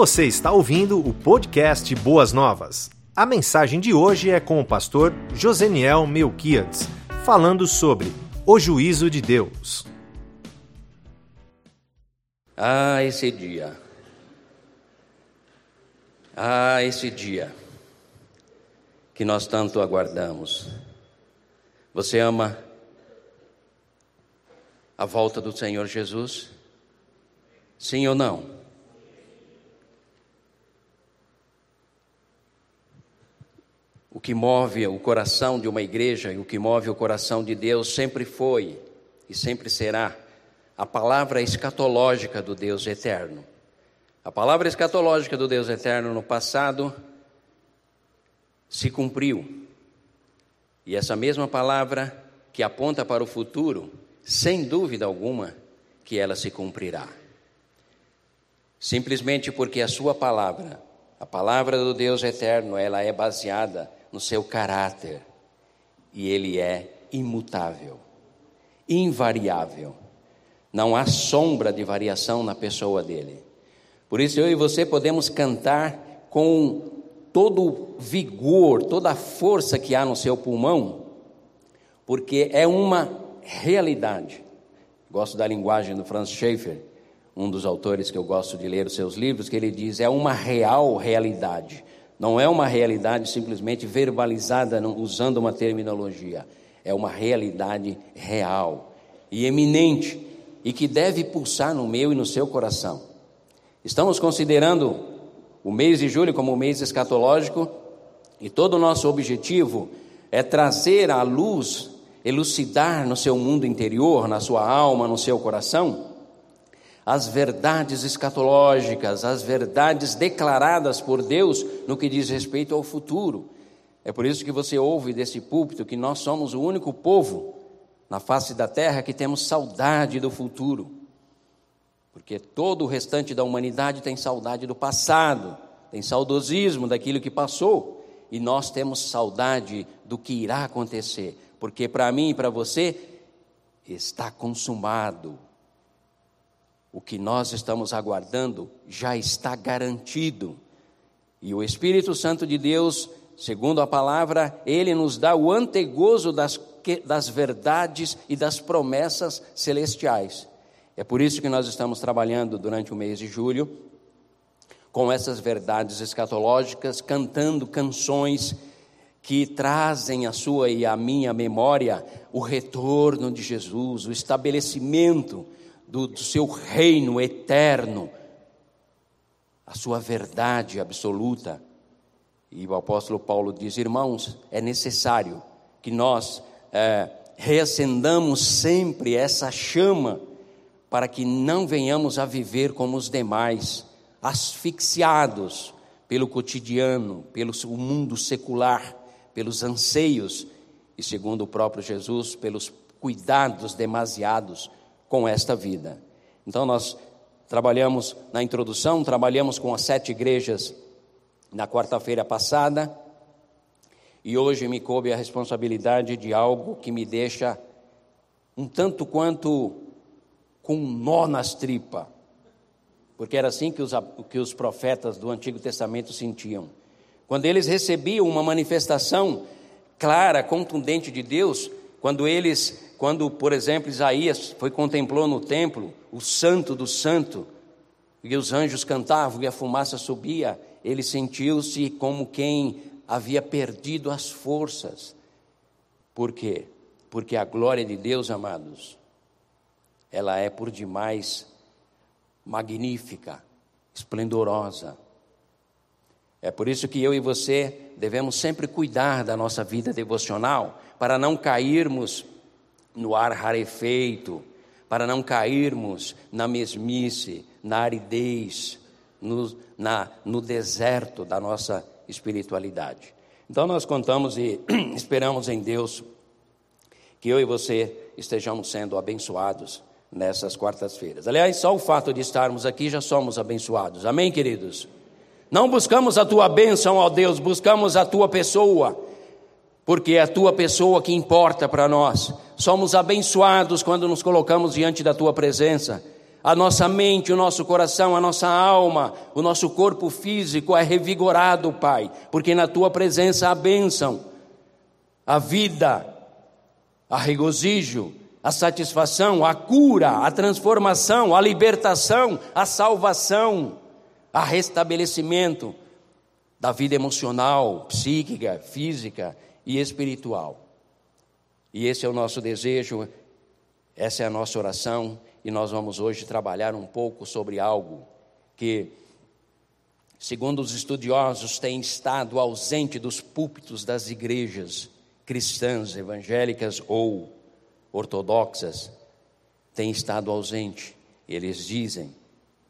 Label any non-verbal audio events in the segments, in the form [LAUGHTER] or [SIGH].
Você está ouvindo o podcast Boas Novas. A mensagem de hoje é com o pastor Joseniel Melquiades, falando sobre o juízo de Deus. Ah, esse dia. Ah, esse dia que nós tanto aguardamos. Você ama a volta do Senhor Jesus? Sim ou não? O que move o coração de uma igreja e o que move o coração de Deus sempre foi e sempre será a palavra escatológica do Deus eterno. A palavra escatológica do Deus eterno no passado se cumpriu. E essa mesma palavra que aponta para o futuro, sem dúvida alguma, que ela se cumprirá. Simplesmente porque a sua palavra, a palavra do Deus eterno, ela é baseada no seu caráter e ele é imutável, invariável. Não há sombra de variação na pessoa dele. Por isso eu e você podemos cantar com todo o vigor, toda a força que há no seu pulmão, porque é uma realidade. Gosto da linguagem do Franz Schaeffer, um dos autores que eu gosto de ler os seus livros, que ele diz: é uma real realidade. Não é uma realidade simplesmente verbalizada usando uma terminologia. É uma realidade real e eminente e que deve pulsar no meu e no seu coração. Estamos considerando o mês de julho como um mês escatológico e todo o nosso objetivo é trazer à luz, elucidar no seu mundo interior, na sua alma, no seu coração, as verdades escatológicas, as verdades declaradas por Deus no que diz respeito ao futuro. É por isso que você ouve desse púlpito que nós somos o único povo na face da terra que temos saudade do futuro. Porque todo o restante da humanidade tem saudade do passado, tem saudosismo daquilo que passou, e nós temos saudade do que irá acontecer, porque para mim e para você está consumado o que nós estamos aguardando já está garantido. E o Espírito Santo de Deus, segundo a palavra, ele nos dá o antegozo das, das verdades e das promessas celestiais. É por isso que nós estamos trabalhando durante o mês de julho com essas verdades escatológicas, cantando canções que trazem a sua e a minha memória o retorno de Jesus, o estabelecimento do, do seu reino eterno, a sua verdade absoluta. E o apóstolo Paulo diz: irmãos, é necessário que nós é, reacendamos sempre essa chama, para que não venhamos a viver como os demais, asfixiados pelo cotidiano, pelo mundo secular, pelos anseios e, segundo o próprio Jesus, pelos cuidados demasiados com esta vida. Então, nós trabalhamos na introdução, trabalhamos com as sete igrejas na quarta-feira passada, e hoje me coube a responsabilidade de algo que me deixa um tanto quanto com um nó nas tripas, porque era assim que os, que os profetas do Antigo Testamento sentiam. Quando eles recebiam uma manifestação clara, contundente de Deus, quando eles quando, por exemplo, Isaías foi contemplou no templo o santo do santo, e os anjos cantavam e a fumaça subia, ele sentiu-se como quem havia perdido as forças. Por quê? Porque a glória de Deus, amados, ela é por demais magnífica, esplendorosa. É por isso que eu e você devemos sempre cuidar da nossa vida devocional, para não cairmos no ar rarefeito, para não cairmos na mesmice, na aridez, no, na, no deserto da nossa espiritualidade. Então nós contamos e [CLEARS THROAT] esperamos em Deus que eu e você estejamos sendo abençoados nessas quartas-feiras. Aliás, só o fato de estarmos aqui já somos abençoados. Amém, queridos? Não buscamos a tua bênção, ó Deus, buscamos a tua pessoa porque é a tua pessoa que importa para nós. Somos abençoados quando nos colocamos diante da tua presença, a nossa mente, o nosso coração, a nossa alma, o nosso corpo físico é revigorado, Pai, porque na tua presença há bênção, a vida, a regozijo, a satisfação, a cura, a transformação, a libertação, a salvação, a restabelecimento da vida emocional, psíquica, física e espiritual. E esse é o nosso desejo, essa é a nossa oração e nós vamos hoje trabalhar um pouco sobre algo que, segundo os estudiosos, tem estado ausente dos púlpitos das igrejas cristãs, evangélicas ou ortodoxas, tem estado ausente. Eles dizem,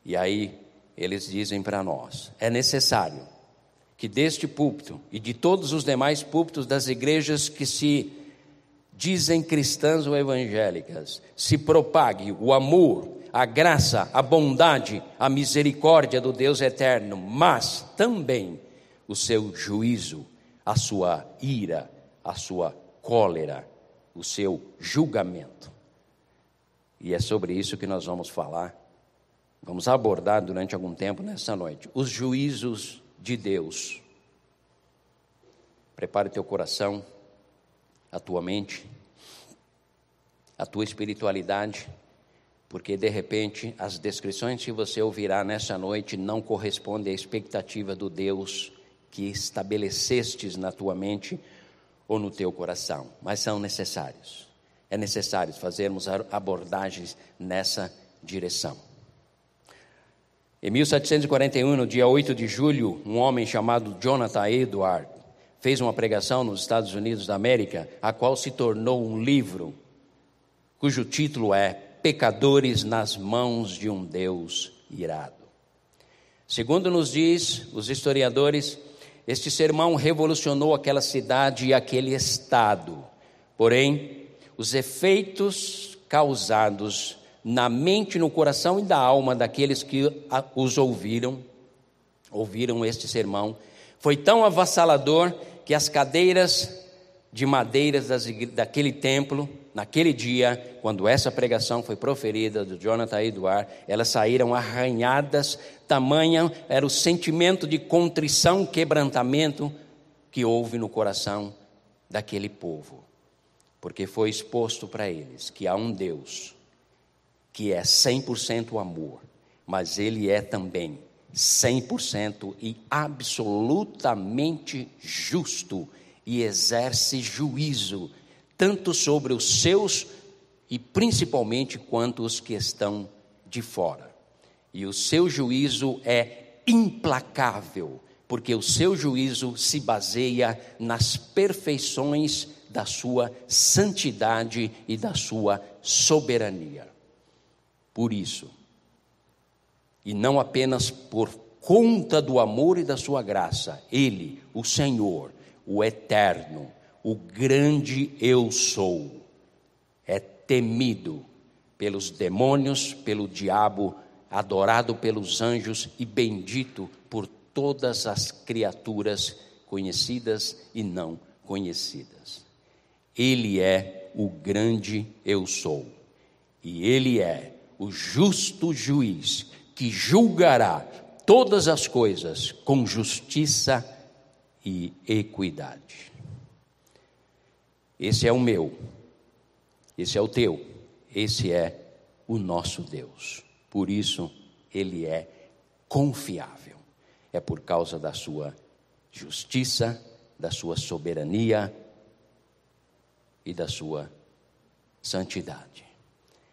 e aí eles dizem para nós: é necessário que deste púlpito e de todos os demais púlpitos das igrejas que se dizem cristãs ou evangélicas, se propague o amor, a graça, a bondade, a misericórdia do Deus eterno, mas também o seu juízo, a sua ira, a sua cólera, o seu julgamento. E é sobre isso que nós vamos falar, vamos abordar durante algum tempo nessa noite, os juízos de Deus. Prepare teu coração a tua mente, a tua espiritualidade, porque de repente as descrições que você ouvirá nessa noite não correspondem à expectativa do Deus que estabelecestes na tua mente ou no teu coração, mas são necessários. É necessário fazermos abordagens nessa direção. Em 1741, no dia 8 de julho, um homem chamado Jonathan Edward fez uma pregação nos Estados Unidos da América, a qual se tornou um livro, cujo título é Pecadores nas mãos de um Deus irado. Segundo nos diz os historiadores, este sermão revolucionou aquela cidade e aquele estado. Porém, os efeitos causados na mente, no coração e da alma daqueles que os ouviram, ouviram este sermão, foi tão avassalador que as cadeiras de madeiras daquele templo, naquele dia, quando essa pregação foi proferida do Jonathan Edward, elas saíram arranhadas, tamanha era o sentimento de contrição, quebrantamento que houve no coração daquele povo, porque foi exposto para eles que há um Deus que é 100% amor, mas ele é também 100% e absolutamente justo e exerce juízo, tanto sobre os seus e principalmente quanto os que estão de fora. E o seu juízo é implacável, porque o seu juízo se baseia nas perfeições da sua santidade e da sua soberania. Por isso, e não apenas por conta do amor e da sua graça. Ele, o Senhor, o eterno, o grande eu sou, é temido pelos demônios, pelo diabo, adorado pelos anjos e bendito por todas as criaturas conhecidas e não conhecidas. Ele é o grande eu sou, e ele é o justo juiz que julgará todas as coisas com justiça e equidade. Esse é o meu, esse é o teu, esse é o nosso Deus. Por isso, ele é confiável. É por causa da sua justiça, da sua soberania e da sua santidade.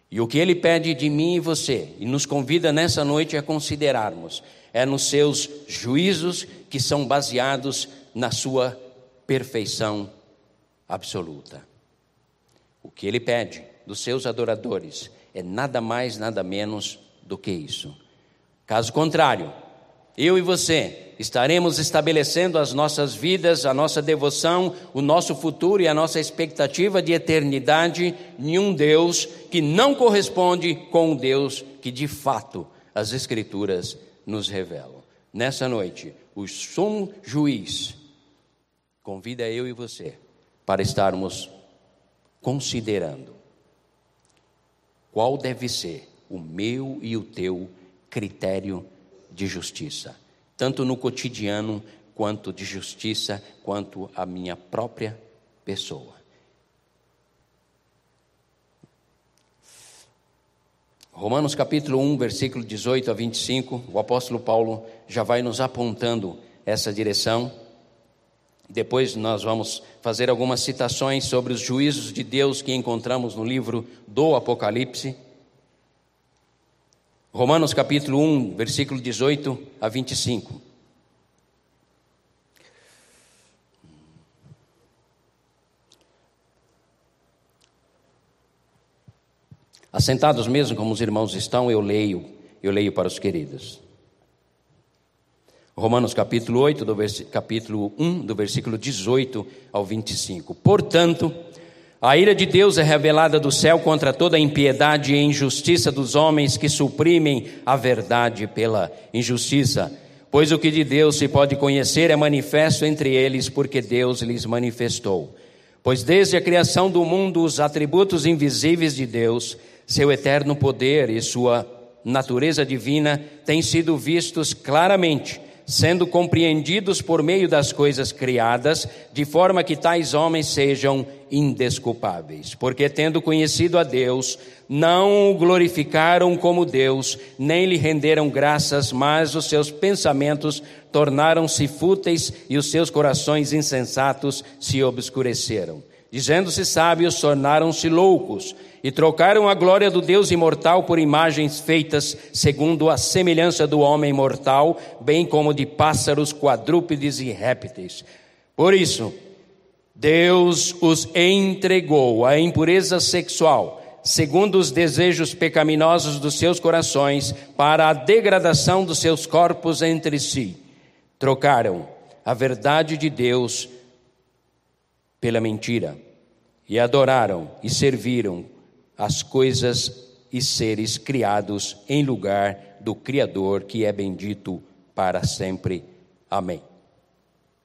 E o que ele pede de mim e você, e nos convida nessa noite a considerarmos, é nos seus juízos que são baseados na sua perfeição absoluta. O que ele pede dos seus adoradores é nada mais, nada menos do que isso. Caso contrário, eu e você estaremos estabelecendo as nossas vidas, a nossa devoção, o nosso futuro e a nossa expectativa de eternidade em um Deus que não corresponde com o Deus que de fato as Escrituras nos revelam. Nessa noite, o sumo juiz convida eu e você para estarmos considerando qual deve ser o meu e o teu critério de justiça, tanto no cotidiano quanto de justiça, quanto a minha própria pessoa. Romanos capítulo 1, versículo 18 a 25, o apóstolo Paulo já vai nos apontando essa direção. Depois nós vamos fazer algumas citações sobre os juízos de Deus que encontramos no livro do Apocalipse. Romanos capítulo 1, versículo 18 a 25. Assentados mesmo como os irmãos estão, eu leio, eu leio para os queridos. Romanos capítulo 8, do capítulo 1, do versículo 18 ao 25. Portanto, a ira de Deus é revelada do céu contra toda a impiedade e injustiça dos homens que suprimem a verdade pela injustiça. Pois o que de Deus se pode conhecer é manifesto entre eles, porque Deus lhes manifestou. Pois desde a criação do mundo, os atributos invisíveis de Deus, seu eterno poder e sua natureza divina, têm sido vistos claramente sendo compreendidos por meio das coisas criadas, de forma que tais homens sejam indesculpáveis. Porque, tendo conhecido a Deus, não o glorificaram como Deus, nem lhe renderam graças, mas os seus pensamentos tornaram-se fúteis e os seus corações insensatos se obscureceram. Dizendo-se sábios, tornaram-se loucos e trocaram a glória do Deus imortal por imagens feitas segundo a semelhança do homem mortal, bem como de pássaros, quadrúpedes e répteis. Por isso, Deus os entregou à impureza sexual, segundo os desejos pecaminosos dos seus corações, para a degradação dos seus corpos entre si. Trocaram a verdade de Deus pela mentira e adoraram e serviram as coisas e seres criados em lugar do Criador, que é bendito para sempre. Amém.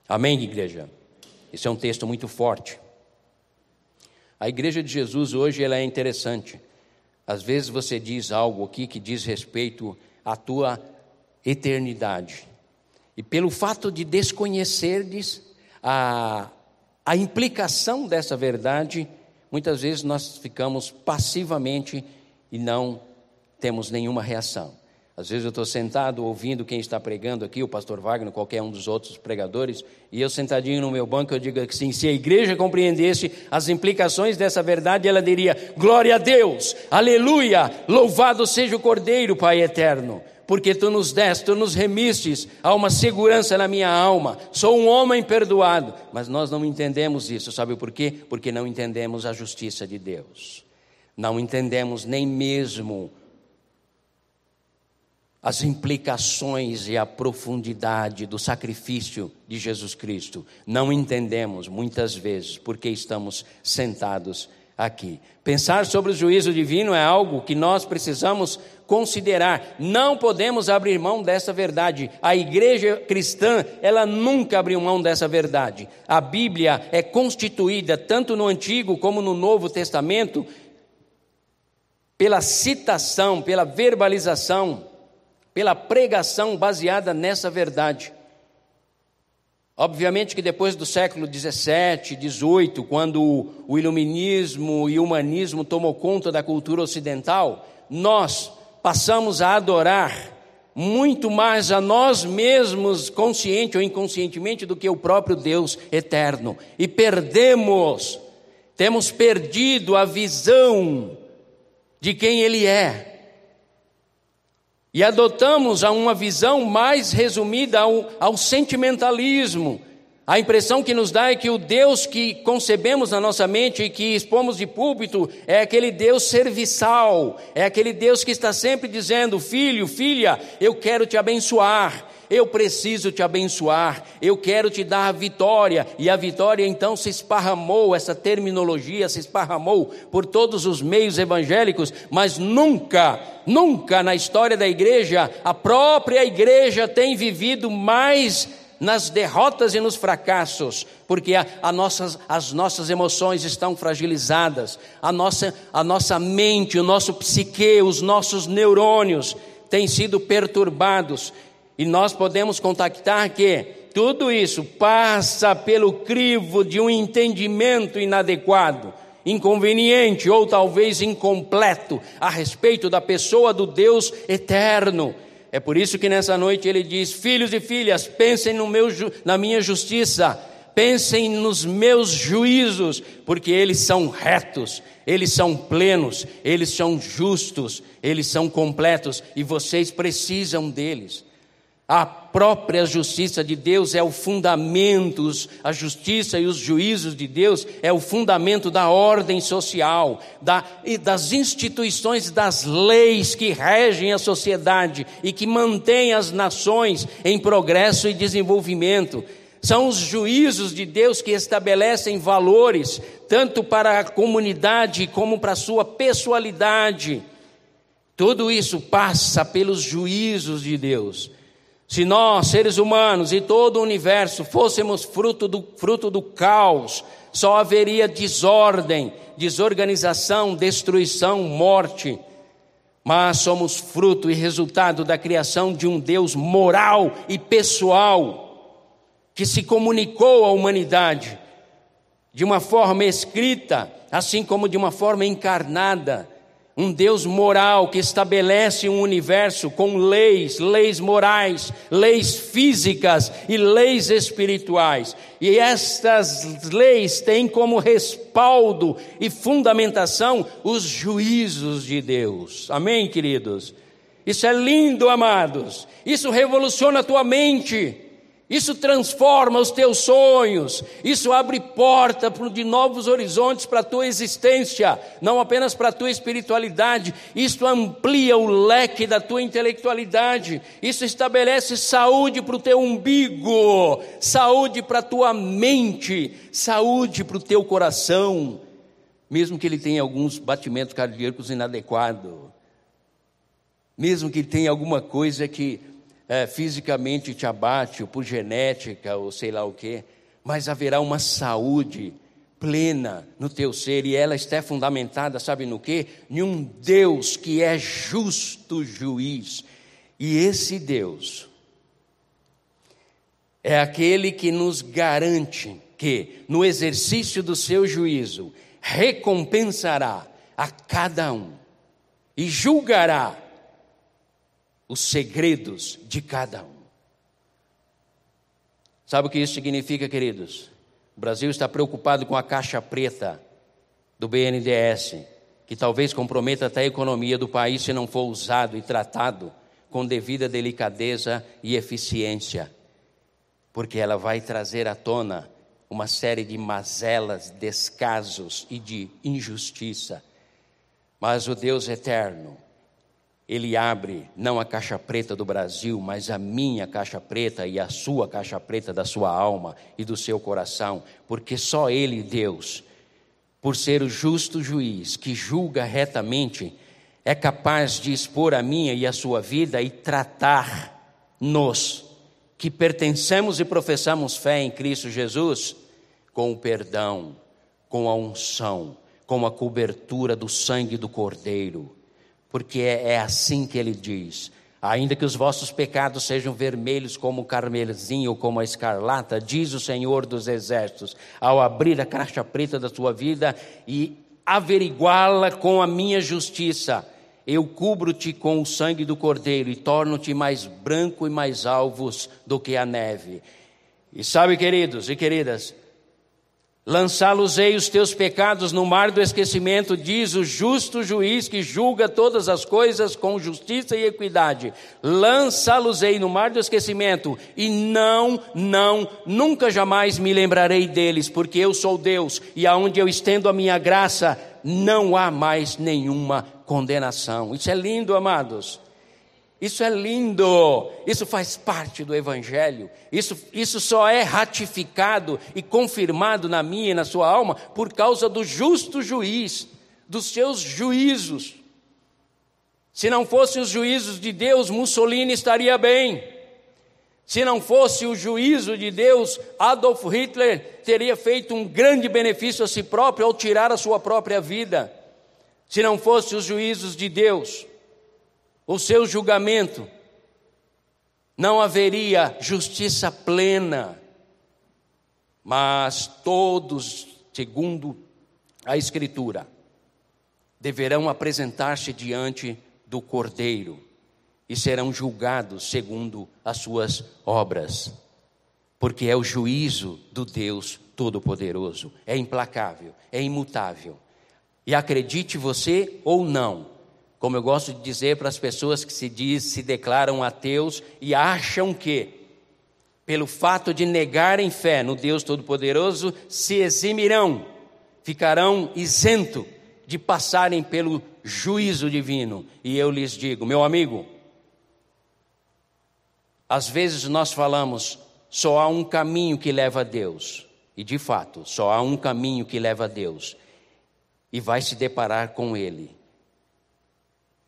Amém, igreja? Esse é um texto muito forte. A igreja de Jesus hoje ela é interessante. Às vezes você diz algo aqui que diz respeito à tua eternidade. E pelo fato de desconhecerdes a, a implicação dessa verdade, muitas vezes nós ficamos passivamente e não temos nenhuma reação. Às vezes eu estou sentado ouvindo quem está pregando aqui, o pastor Wagner, qualquer um dos outros pregadores, e eu sentadinho no meu banco, eu digo assim: se a igreja compreendesse as implicações dessa verdade, ela diria: glória a Deus, aleluia, louvado seja o Cordeiro, Pai eterno porque tu nos deste, tu nos remistes a uma segurança na minha alma. Sou um homem perdoado, mas nós não entendemos isso, sabe por quê? Porque não entendemos a justiça de Deus. Não entendemos nem mesmo as implicações e a profundidade do sacrifício de Jesus Cristo. Não entendemos muitas vezes porque estamos sentados aqui. Pensar sobre o juízo divino é algo que nós precisamos considerar. Não podemos abrir mão dessa verdade. A igreja cristã, ela nunca abriu mão dessa verdade. A Bíblia é constituída, tanto no Antigo como no Novo Testamento, pela citação, pela verbalização, pela pregação baseada nessa verdade. Obviamente que depois do século 17, 18, quando o iluminismo e o humanismo tomou conta da cultura ocidental, nós passamos a adorar muito mais a nós mesmos, consciente ou inconscientemente, do que o próprio Deus eterno. E perdemos, temos perdido a visão de quem Ele é. E adotamos uma visão mais resumida ao, ao sentimentalismo, a impressão que nos dá é que o Deus que concebemos na nossa mente e que expomos de púlpito é aquele Deus serviçal, é aquele Deus que está sempre dizendo: Filho, filha, eu quero te abençoar, eu preciso te abençoar, eu quero te dar a vitória. E a vitória então se esparramou, essa terminologia se esparramou por todos os meios evangélicos, mas nunca, nunca na história da igreja, a própria igreja tem vivido mais nas derrotas e nos fracassos, porque a, a nossas, as nossas emoções estão fragilizadas, a nossa, a nossa mente, o nosso psique, os nossos neurônios têm sido perturbados, e nós podemos contactar que tudo isso passa pelo crivo de um entendimento inadequado inconveniente ou talvez incompleto a respeito da pessoa do Deus eterno. É por isso que nessa noite ele diz: Filhos e filhas, pensem no meu, na minha justiça, pensem nos meus juízos, porque eles são retos, eles são plenos, eles são justos, eles são completos e vocês precisam deles. A própria justiça de Deus é o fundamento, a justiça e os juízos de Deus é o fundamento da ordem social, da, das instituições, das leis que regem a sociedade e que mantêm as nações em progresso e desenvolvimento. São os juízos de Deus que estabelecem valores, tanto para a comunidade como para a sua pessoalidade. Tudo isso passa pelos juízos de Deus. Se nós, seres humanos e todo o universo, fôssemos fruto do, fruto do caos, só haveria desordem, desorganização, destruição, morte. Mas somos fruto e resultado da criação de um Deus moral e pessoal, que se comunicou à humanidade de uma forma escrita, assim como de uma forma encarnada um Deus moral que estabelece um universo com leis, leis morais, leis físicas e leis espirituais. E estas leis têm como respaldo e fundamentação os juízos de Deus. Amém, queridos? Isso é lindo, amados. Isso revoluciona a tua mente. Isso transforma os teus sonhos, isso abre porta de novos horizontes para a tua existência, não apenas para a tua espiritualidade, isso amplia o leque da tua intelectualidade, isso estabelece saúde para o teu umbigo, saúde para a tua mente, saúde para o teu coração, mesmo que ele tenha alguns batimentos cardíacos inadequados, mesmo que tenha alguma coisa que é, fisicamente te abate, ou por genética, ou sei lá o quê, mas haverá uma saúde plena no teu ser, e ela está fundamentada, sabe no quê? Em um Deus que é justo juiz. E esse Deus é aquele que nos garante que, no exercício do seu juízo, recompensará a cada um e julgará os segredos de cada um. Sabe o que isso significa, queridos? O Brasil está preocupado com a caixa preta do BNDES, que talvez comprometa até a economia do país se não for usado e tratado com devida delicadeza e eficiência, porque ela vai trazer à tona uma série de mazelas, descasos e de injustiça. Mas o Deus eterno, ele abre não a caixa preta do Brasil, mas a minha caixa preta e a sua caixa preta da sua alma e do seu coração, porque só Ele, Deus, por ser o justo juiz que julga retamente, é capaz de expor a minha e a sua vida e tratar-nos, que pertencemos e professamos fé em Cristo Jesus, com o perdão, com a unção, com a cobertura do sangue do Cordeiro porque é, é assim que ele diz: Ainda que os vossos pecados sejam vermelhos como o carmesim ou como a escarlata, diz o Senhor dos Exércitos, ao abrir a caixa preta da tua vida e averiguá-la com a minha justiça, eu cubro-te com o sangue do cordeiro e torno-te mais branco e mais alvos do que a neve. E sabe, queridos e queridas, Lançá-los-ei os teus pecados no mar do esquecimento, diz o justo juiz que julga todas as coisas com justiça e equidade. Lançá-los-ei no mar do esquecimento, e não, não, nunca jamais me lembrarei deles, porque eu sou Deus, e aonde eu estendo a minha graça, não há mais nenhuma condenação. Isso é lindo, amados. Isso é lindo, isso faz parte do Evangelho, isso, isso só é ratificado e confirmado na minha e na sua alma por causa do justo juiz, dos seus juízos. Se não fossem os juízos de Deus, Mussolini estaria bem, Se não fosse o juízo de Deus, Adolf Hitler teria feito um grande benefício a si próprio ao tirar a sua própria vida. Se não fosse os juízos de Deus, o seu julgamento, não haveria justiça plena. Mas todos, segundo a Escritura, deverão apresentar-se diante do Cordeiro e serão julgados segundo as suas obras, porque é o juízo do Deus Todo-Poderoso, é implacável, é imutável. E acredite você ou não, como eu gosto de dizer para as pessoas que se diz, se declaram ateus e acham que pelo fato de negarem fé no Deus Todo-Poderoso, se eximirão, ficarão isento de passarem pelo juízo divino. E eu lhes digo, meu amigo, às vezes nós falamos, só há um caminho que leva a Deus. E de fato, só há um caminho que leva a Deus. E vai se deparar com Ele,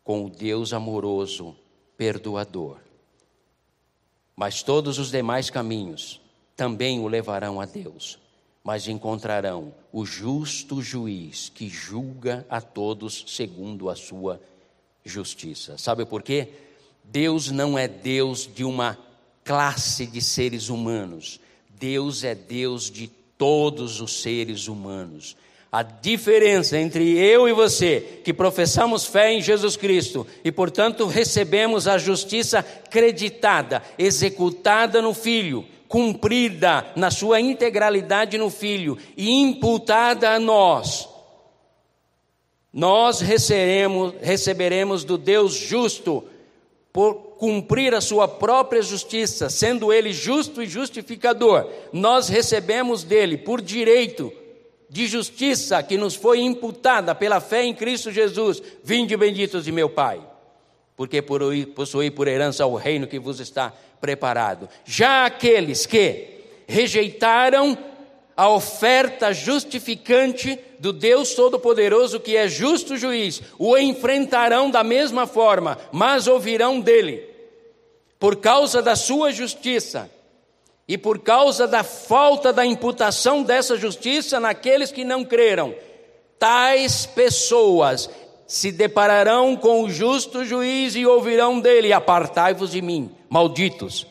com o Deus amoroso, perdoador. Mas todos os demais caminhos também o levarão a Deus, mas encontrarão o justo juiz que julga a todos segundo a sua justiça. Sabe por quê? Deus não é Deus de uma classe de seres humanos. Deus é Deus de todos os seres humanos. A diferença entre eu e você, que professamos fé em Jesus Cristo e, portanto, recebemos a justiça creditada, executada no Filho, cumprida na sua integralidade no Filho e imputada a nós, nós receberemos, receberemos do Deus justo por cumprir a sua própria justiça, sendo Ele justo e justificador, nós recebemos dele por direito de justiça que nos foi imputada pela fé em Cristo Jesus. Vinde benditos de meu Pai, porque possuí por herança o reino que vos está preparado. Já aqueles que rejeitaram a oferta justificante do Deus Todo-Poderoso, que é justo juiz, o enfrentarão da mesma forma, mas ouvirão dele, por causa da sua justiça e por causa da falta da imputação dessa justiça naqueles que não creram, tais pessoas se depararão com o justo juiz e ouvirão dele: Apartai-vos de mim, malditos.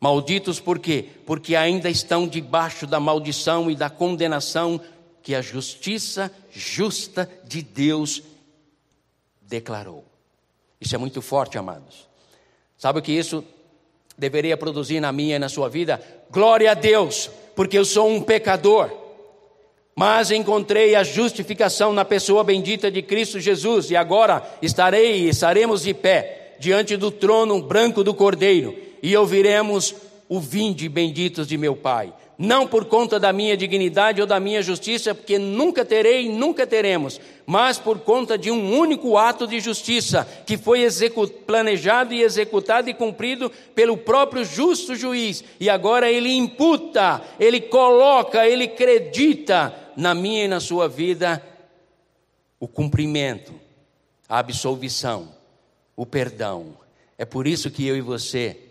Malditos por quê? Porque ainda estão debaixo da maldição e da condenação que a justiça justa de Deus declarou. Isso é muito forte, amados. Sabe o que isso deveria produzir na minha e na sua vida? Glória a Deus, porque eu sou um pecador. Mas encontrei a justificação na pessoa bendita de Cristo Jesus, e agora estarei e estaremos de pé diante do trono branco do Cordeiro, e ouviremos o vinde benditos de meu Pai não por conta da minha dignidade ou da minha justiça, porque nunca terei e nunca teremos, mas por conta de um único ato de justiça que foi planejado e executado e cumprido pelo próprio justo juiz, e agora ele imputa, ele coloca, ele acredita na minha e na sua vida o cumprimento, a absolvição, o perdão. É por isso que eu e você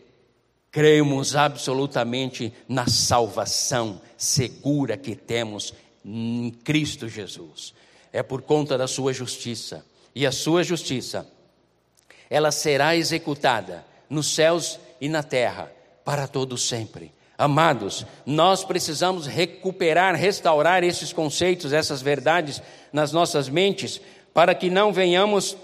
cremos absolutamente na salvação segura que temos em Cristo Jesus. É por conta da sua justiça. E a sua justiça, ela será executada nos céus e na terra para todo sempre. Amados, nós precisamos recuperar, restaurar esses conceitos, essas verdades nas nossas mentes, para que não venhamos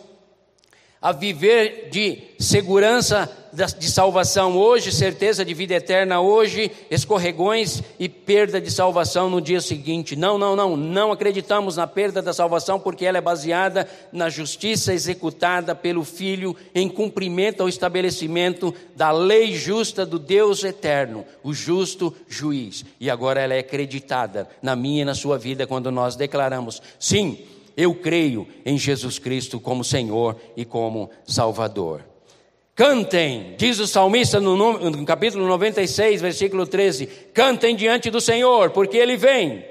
a viver de segurança de salvação hoje, certeza de vida eterna hoje, escorregões e perda de salvação no dia seguinte. Não, não, não, não acreditamos na perda da salvação porque ela é baseada na justiça executada pelo Filho em cumprimento ao estabelecimento da lei justa do Deus eterno, o justo juiz. E agora ela é acreditada na minha e na sua vida quando nós declaramos: sim, eu creio em Jesus Cristo como Senhor e como Salvador. Cantem, diz o salmista no, no, capítulo 96, versículo 13: cantem diante do Senhor, porque Ele vem.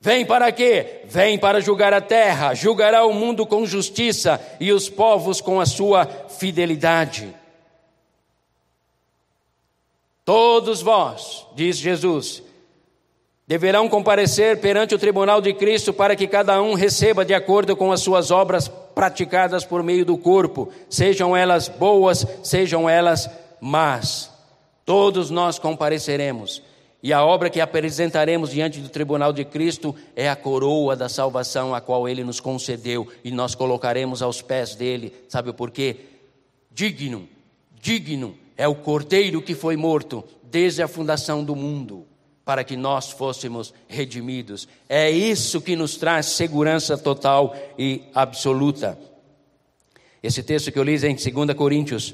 Vem para quê? Vem para julgar a terra, julgará o mundo com justiça e os povos com a sua fidelidade. Todos vós, diz Jesus, deverão comparecer perante o tribunal de Cristo para que cada um receba de acordo com as suas obras praticadas por meio do corpo, sejam elas boas, sejam elas más. Todos nós compareceremos. E a obra que apresentaremos diante do tribunal de Cristo é a coroa da salvação a qual ele nos concedeu e nós colocaremos aos pés dele. Sabe por quê? Digno, digno é o cordeiro que foi morto desde a fundação do mundo para que nós fôssemos redimidos. É isso que nos traz segurança total e absoluta. Esse texto que eu li é em 2 Coríntios,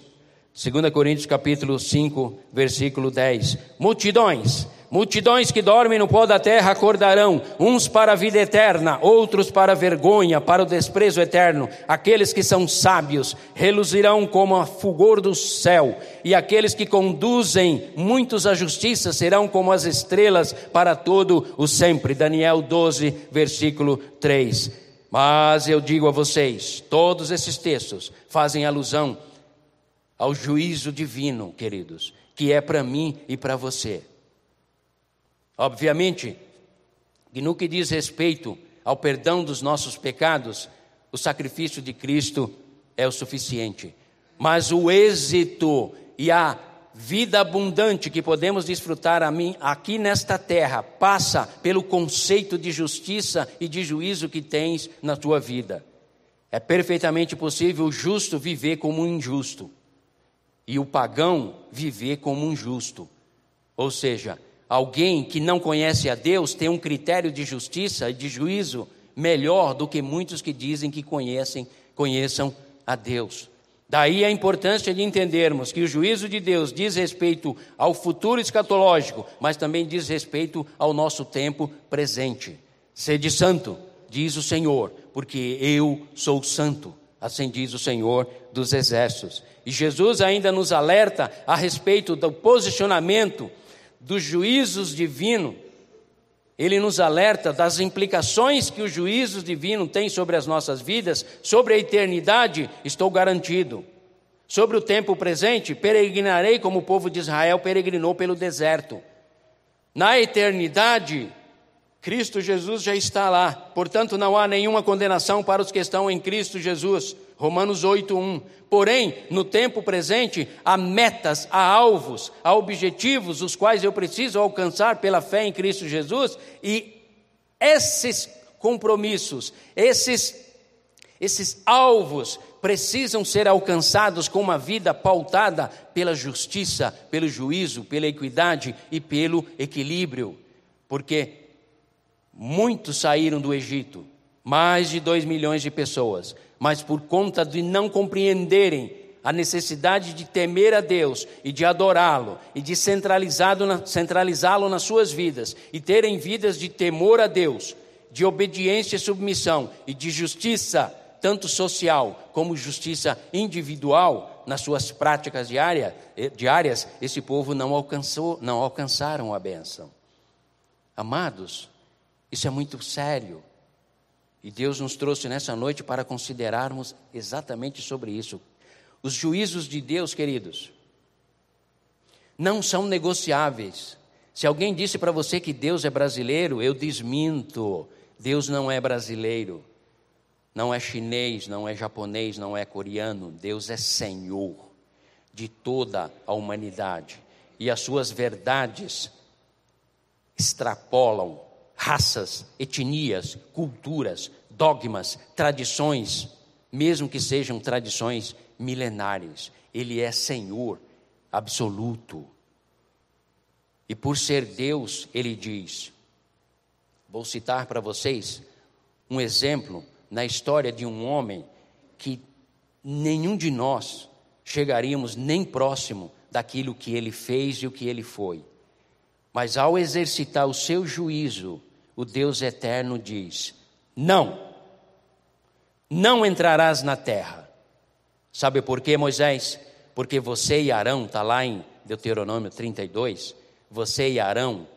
2 Coríntios capítulo 5, versículo 10. Multidões Multidões que dormem no pó da terra acordarão, uns para a vida eterna, outros para a vergonha, para o desprezo eterno. Aqueles que são sábios reluzirão como a fulgor do céu, e aqueles que conduzem muitos à justiça serão como as estrelas para todo o sempre. Daniel 12, versículo 3. Mas eu digo a vocês, todos esses textos fazem alusão ao juízo divino, queridos, que é para mim e para você. Obviamente, que no que diz respeito ao perdão dos nossos pecados, o sacrifício de Cristo é o suficiente. Mas o êxito e a vida abundante que podemos desfrutar aqui nesta terra passa pelo conceito de justiça e de juízo que tens na tua vida. É perfeitamente possível o justo viver como um injusto e o pagão viver como um justo. Ou seja, Alguém que não conhece a Deus tem um critério de justiça e de juízo melhor do que muitos que dizem que conhecem, conheçam a Deus. Daí a importância de entendermos que o juízo de Deus diz respeito ao futuro escatológico, mas também diz respeito ao nosso tempo presente. Sede santo, diz o Senhor, porque eu sou santo, assim diz o Senhor dos exércitos. E Jesus ainda nos alerta a respeito do posicionamento dos juízos divinos, ele nos alerta das implicações que os juízos divinos têm sobre as nossas vidas, sobre a eternidade, estou garantido. Sobre o tempo presente, peregrinarei como o povo de Israel peregrinou pelo deserto. Na eternidade, Cristo Jesus já está lá, portanto não há nenhuma condenação para os que estão em Cristo Jesus. Romanos 8:1. Porém, no tempo presente, há metas, há alvos, há objetivos os quais eu preciso alcançar pela fé em Cristo Jesus, e esses compromissos, esses esses alvos precisam ser alcançados com uma vida pautada pela justiça, pelo juízo, pela equidade e pelo equilíbrio. Porque muitos saíram do Egito, mais de dois milhões de pessoas, mas por conta de não compreenderem a necessidade de temer a Deus e de adorá-lo e de centralizá-lo nas suas vidas e terem vidas de temor a Deus, de obediência e submissão e de justiça, tanto social como justiça individual nas suas práticas diárias, diárias esse povo não alcançou, não alcançaram a benção. Amados, isso é muito sério. E Deus nos trouxe nessa noite para considerarmos exatamente sobre isso. Os juízos de Deus, queridos, não são negociáveis. Se alguém disse para você que Deus é brasileiro, eu desminto. Deus não é brasileiro, não é chinês, não é japonês, não é coreano. Deus é Senhor de toda a humanidade. E as suas verdades extrapolam raças, etnias, culturas, dogmas, tradições, mesmo que sejam tradições milenares. Ele é Senhor absoluto. E por ser Deus, ele diz: Vou citar para vocês um exemplo na história de um homem que nenhum de nós chegaríamos nem próximo daquilo que ele fez e o que ele foi. Mas ao exercitar o seu juízo, o Deus eterno diz: Não, não entrarás na terra. Sabe por quê, Moisés? Porque você e Arão, está lá em Deuteronômio 32, você e Arão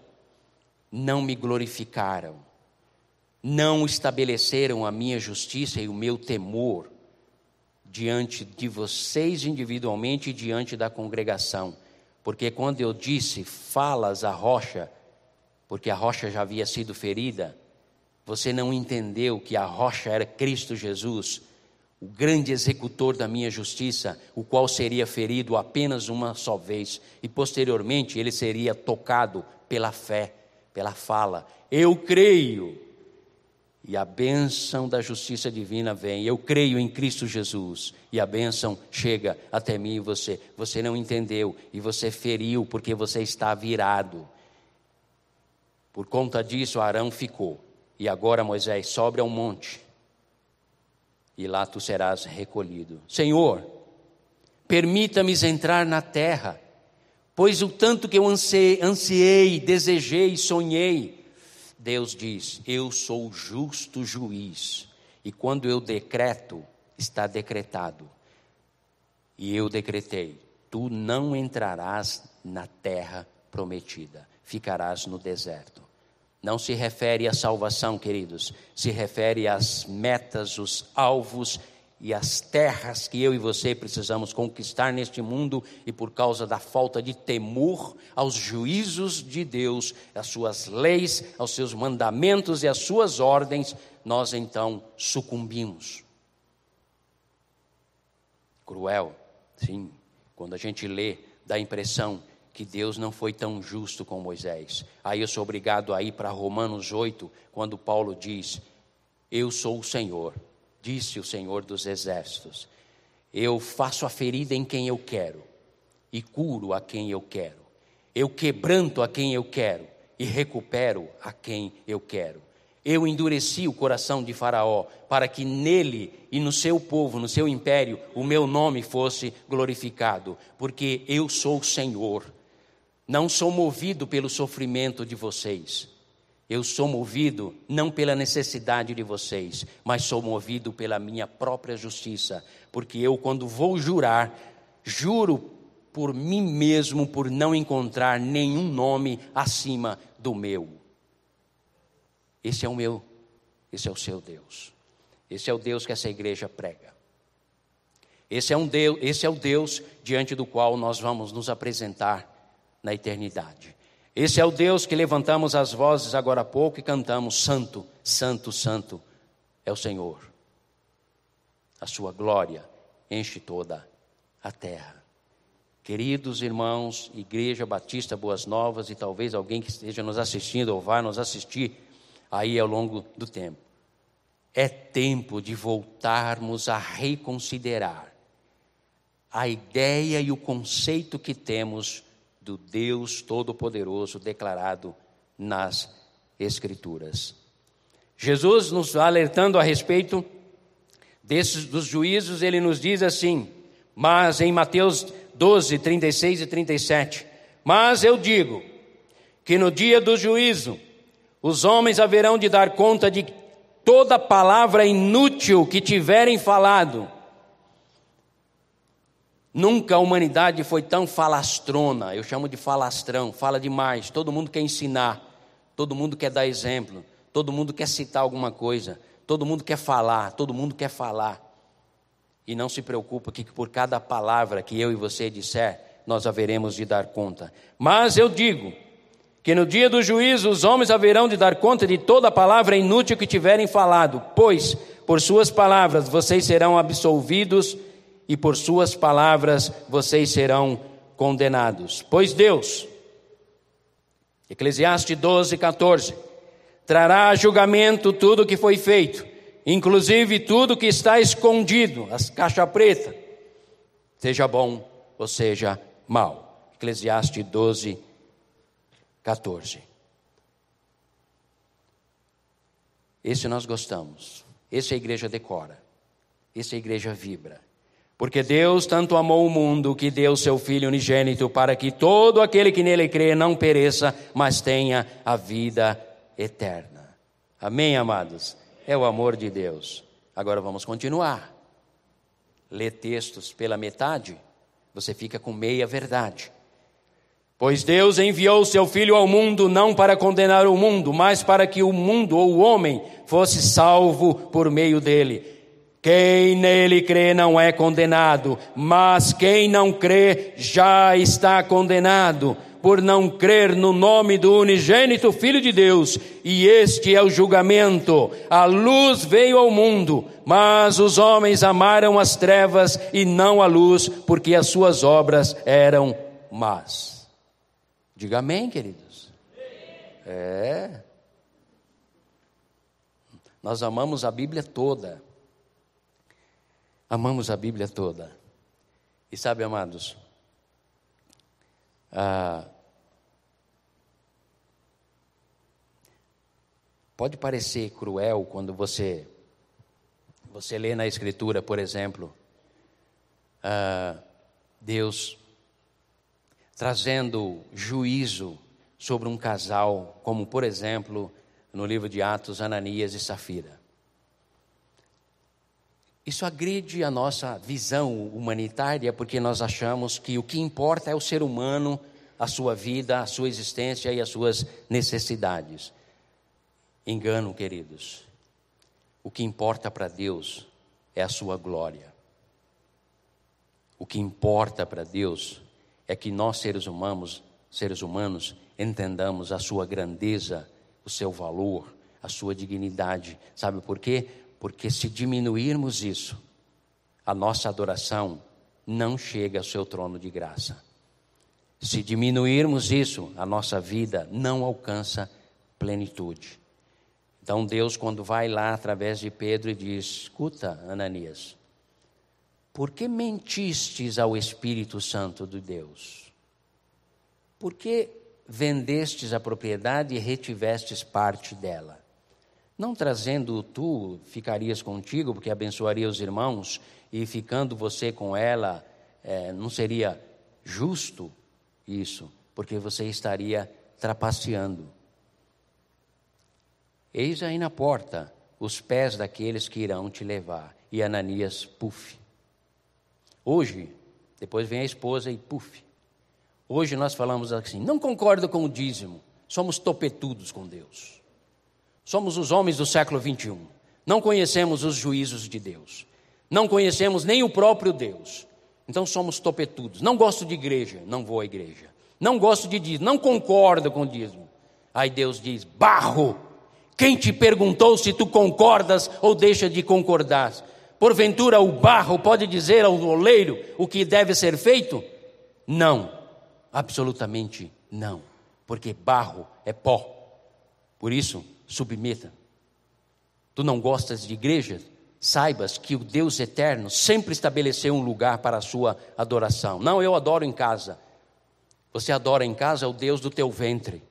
não me glorificaram, não estabeleceram a minha justiça e o meu temor diante de vocês individualmente e diante da congregação. Porque quando eu disse, falas a rocha, porque a rocha já havia sido ferida, você não entendeu que a rocha era Cristo Jesus, o grande executor da minha justiça, o qual seria ferido apenas uma só vez, e posteriormente ele seria tocado pela fé, pela fala. Eu creio. E a bênção da justiça divina vem. Eu creio em Cristo Jesus. E a bênção chega até mim e você. Você não entendeu e você feriu porque você está virado. Por conta disso, Arão ficou. E agora Moisés sobe ao monte. E lá tu serás recolhido. Senhor, permita-me entrar na terra, pois o tanto que eu ansiei, ansiei, desejei, sonhei. Deus diz: Eu sou justo juiz. E quando eu decreto, está decretado. E eu decretei: Tu não entrarás na terra prometida, ficarás no deserto. Não se refere à salvação, queridos, se refere às metas, os alvos e as terras que eu e você precisamos conquistar neste mundo e por causa da falta de temor aos juízos de Deus, às suas leis, aos seus mandamentos e às suas ordens, nós então sucumbimos. Cruel, sim, quando a gente lê, dá a impressão que Deus não foi tão justo com Moisés. Aí eu sou obrigado a ir para Romanos 8, quando Paulo diz: Eu sou o Senhor, disse o Senhor dos Exércitos. Eu faço a ferida em quem eu quero e curo a quem eu quero. Eu quebranto a quem eu quero e recupero a quem eu quero. Eu endureci o coração de Faraó para que nele e no seu povo, no seu império, o meu nome fosse glorificado, porque eu sou o Senhor não sou movido pelo sofrimento de vocês. Eu sou movido não pela necessidade de vocês, mas sou movido pela minha própria justiça. Porque eu, quando vou jurar, juro por mim mesmo por não encontrar nenhum nome acima do meu. Esse é o meu, esse é o seu Deus. Esse é o Deus que essa igreja prega. Esse é, um Deus, esse é o Deus diante do qual nós vamos nos apresentar na eternidade. Esse é o Deus que levantamos as vozes agora há pouco e cantamos: Santo, Santo, Santo é o Senhor. A sua glória enche toda a terra. Queridos irmãos, Igreja Batista Boas Novas e talvez alguém que esteja nos assistindo ou vai nos assistir aí ao longo do tempo. É tempo de voltarmos a reconsiderar a ideia e o conceito que temos do Deus Todo-Poderoso declarado nas Escrituras. Jesus nos alertando a respeito desses dos juízos, ele nos diz assim, mas em Mateus 12, 36 e 37, mas eu digo que no dia do juízo os homens haverão de dar conta de toda palavra inútil que tiverem falado Nunca a humanidade foi tão falastrona, eu chamo de falastrão, fala demais, todo mundo quer ensinar, todo mundo quer dar exemplo, todo mundo quer citar alguma coisa, todo mundo quer falar, todo mundo quer falar. E não se preocupa que por cada palavra que eu e você disser, nós haveremos de dar conta. Mas eu digo que no dia do juízo os homens haverão de dar conta de toda palavra inútil que tiverem falado, pois por suas palavras vocês serão absolvidos e por suas palavras vocês serão condenados. Pois Deus, Eclesiastes 12, 14, trará a julgamento tudo o que foi feito, inclusive tudo que está escondido, as caixa preta, seja bom ou seja mal. Eclesiastes 12, 14. Esse nós gostamos, esse a igreja decora, esse a igreja vibra. Porque Deus tanto amou o mundo que deu seu Filho unigênito para que todo aquele que nele crê não pereça, mas tenha a vida eterna. Amém, amados? É o amor de Deus. Agora vamos continuar. Lê textos pela metade, você fica com meia verdade. Pois Deus enviou seu Filho ao mundo não para condenar o mundo, mas para que o mundo ou o homem fosse salvo por meio dele. Quem nele crê não é condenado, mas quem não crê já está condenado, por não crer no nome do unigênito Filho de Deus, e este é o julgamento. A luz veio ao mundo, mas os homens amaram as trevas e não a luz, porque as suas obras eram más. Diga amém, queridos. É. Nós amamos a Bíblia toda. Amamos a Bíblia toda. E sabe, amados, ah, pode parecer cruel quando você você lê na Escritura, por exemplo, ah, Deus trazendo juízo sobre um casal, como por exemplo no livro de Atos, Ananias e Safira. Isso agride a nossa visão humanitária, porque nós achamos que o que importa é o ser humano, a sua vida, a sua existência e as suas necessidades. Engano, queridos. O que importa para Deus é a sua glória. O que importa para Deus é que nós seres humanos, seres humanos, entendamos a sua grandeza, o seu valor, a sua dignidade. Sabe por quê? Porque se diminuirmos isso, a nossa adoração não chega ao seu trono de graça. Se diminuirmos isso, a nossa vida não alcança plenitude. Então Deus, quando vai lá através de Pedro e diz: Escuta, Ananias, por que mentistes ao Espírito Santo de Deus? Por que vendestes a propriedade e retivestes parte dela? Não trazendo tu, ficarias contigo, porque abençoaria os irmãos, e ficando você com ela, é, não seria justo isso, porque você estaria trapaceando. Eis aí na porta os pés daqueles que irão te levar. E Ananias, puf. Hoje, depois vem a esposa e puf. Hoje nós falamos assim: não concordo com o dízimo, somos topetudos com Deus. Somos os homens do século 21. Não conhecemos os juízos de Deus. Não conhecemos nem o próprio Deus. Então somos topetudos. Não gosto de igreja, não vou à igreja. Não gosto de dízimo, não concordo com o dízimo. Aí Deus diz: barro, quem te perguntou se tu concordas ou deixa de concordar? Porventura o barro pode dizer ao oleiro o que deve ser feito? Não, absolutamente não, porque barro é pó. Por isso, submeta. Tu não gostas de igreja? Saibas que o Deus eterno sempre estabeleceu um lugar para a sua adoração. Não, eu adoro em casa. Você adora em casa o Deus do teu ventre,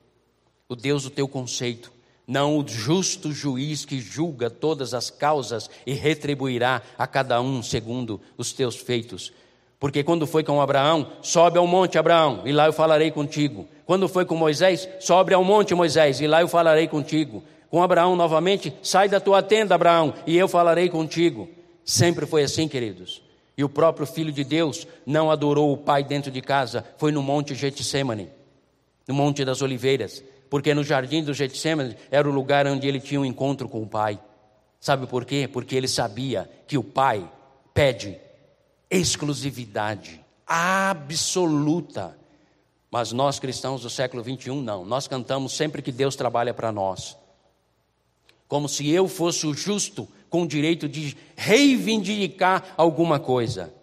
o Deus do teu conceito, não o justo juiz que julga todas as causas e retribuirá a cada um segundo os teus feitos. Porque quando foi com Abraão, sobe ao monte Abraão, e lá eu falarei contigo. Quando foi com Moisés, sobe ao monte Moisés, e lá eu falarei contigo. Com Abraão novamente, sai da tua tenda, Abraão, e eu falarei contigo. Sempre foi assim, queridos. E o próprio Filho de Deus não adorou o Pai dentro de casa, foi no monte Getsemane, no monte das oliveiras, porque no jardim do Getsemane era o lugar onde ele tinha um encontro com o Pai. Sabe por quê? Porque ele sabia que o Pai pede exclusividade absoluta mas nós cristãos do século 21 não. Nós cantamos sempre que Deus trabalha para nós. Como se eu fosse o justo com o direito de reivindicar alguma coisa.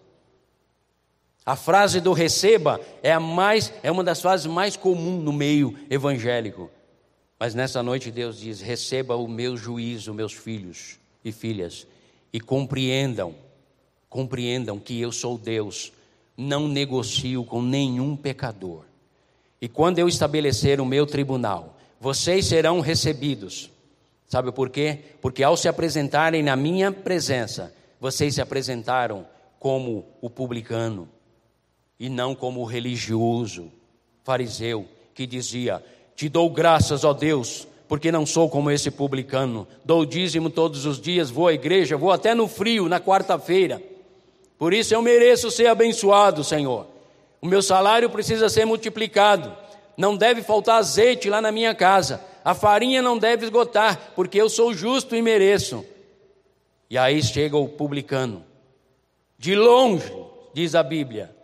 A frase do receba é a mais é uma das frases mais comuns no meio evangélico. Mas nessa noite Deus diz: "Receba o meu juízo, meus filhos e filhas, e compreendam, compreendam que eu sou Deus, não negocio com nenhum pecador. E quando eu estabelecer o meu tribunal, vocês serão recebidos. Sabe por quê? Porque ao se apresentarem na minha presença, vocês se apresentaram como o publicano e não como o religioso, fariseu, que dizia: Te dou graças, ó Deus, porque não sou como esse publicano. Dou dízimo todos os dias, vou à igreja, vou até no frio, na quarta-feira. Por isso eu mereço ser abençoado, Senhor. O meu salário precisa ser multiplicado. Não deve faltar azeite lá na minha casa. A farinha não deve esgotar, porque eu sou justo e mereço. E aí chega o publicano. De longe, diz a Bíblia.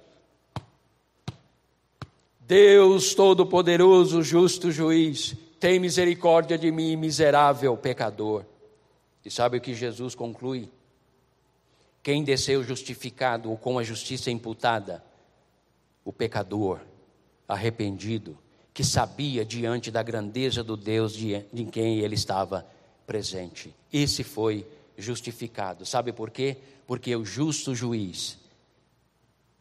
Deus Todo-Poderoso, justo juiz, tem misericórdia de mim, miserável pecador. E sabe o que Jesus conclui? Quem desceu justificado ou com a justiça imputada? O pecador, arrependido, que sabia diante da grandeza do Deus de, de quem ele estava presente. Esse foi justificado. Sabe por quê? Porque o justo juiz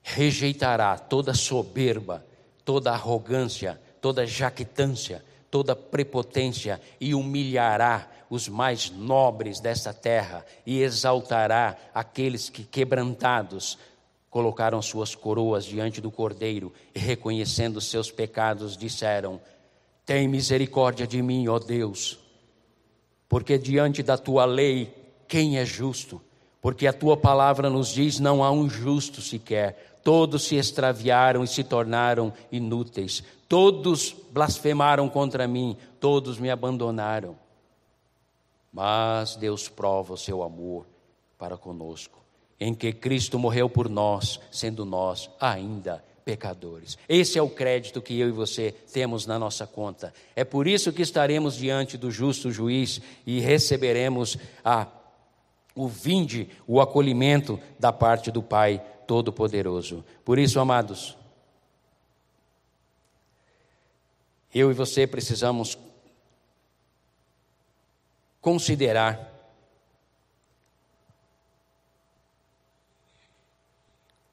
rejeitará toda soberba, toda arrogância, toda jactância, toda prepotência e humilhará os mais nobres desta terra e exaltará aqueles que quebrantados colocaram suas coroas diante do Cordeiro e reconhecendo seus pecados disseram: Tem misericórdia de mim, ó Deus, porque diante da tua lei quem é justo? Porque a tua palavra nos diz: não há um justo sequer. Todos se extraviaram e se tornaram inúteis. Todos blasfemaram contra mim, todos me abandonaram. Mas Deus prova o seu amor para conosco, em que Cristo morreu por nós, sendo nós ainda pecadores. Esse é o crédito que eu e você temos na nossa conta. É por isso que estaremos diante do justo juiz e receberemos a o vinde, o acolhimento da parte do Pai Todo-Poderoso. Por isso, amados, eu e você precisamos considerar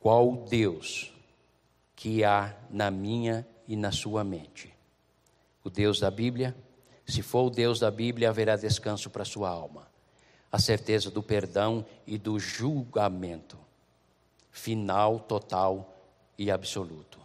qual Deus que há na minha e na sua mente. O Deus da Bíblia, se for o Deus da Bíblia, haverá descanso para sua alma a certeza do perdão e do julgamento final, total e absoluto.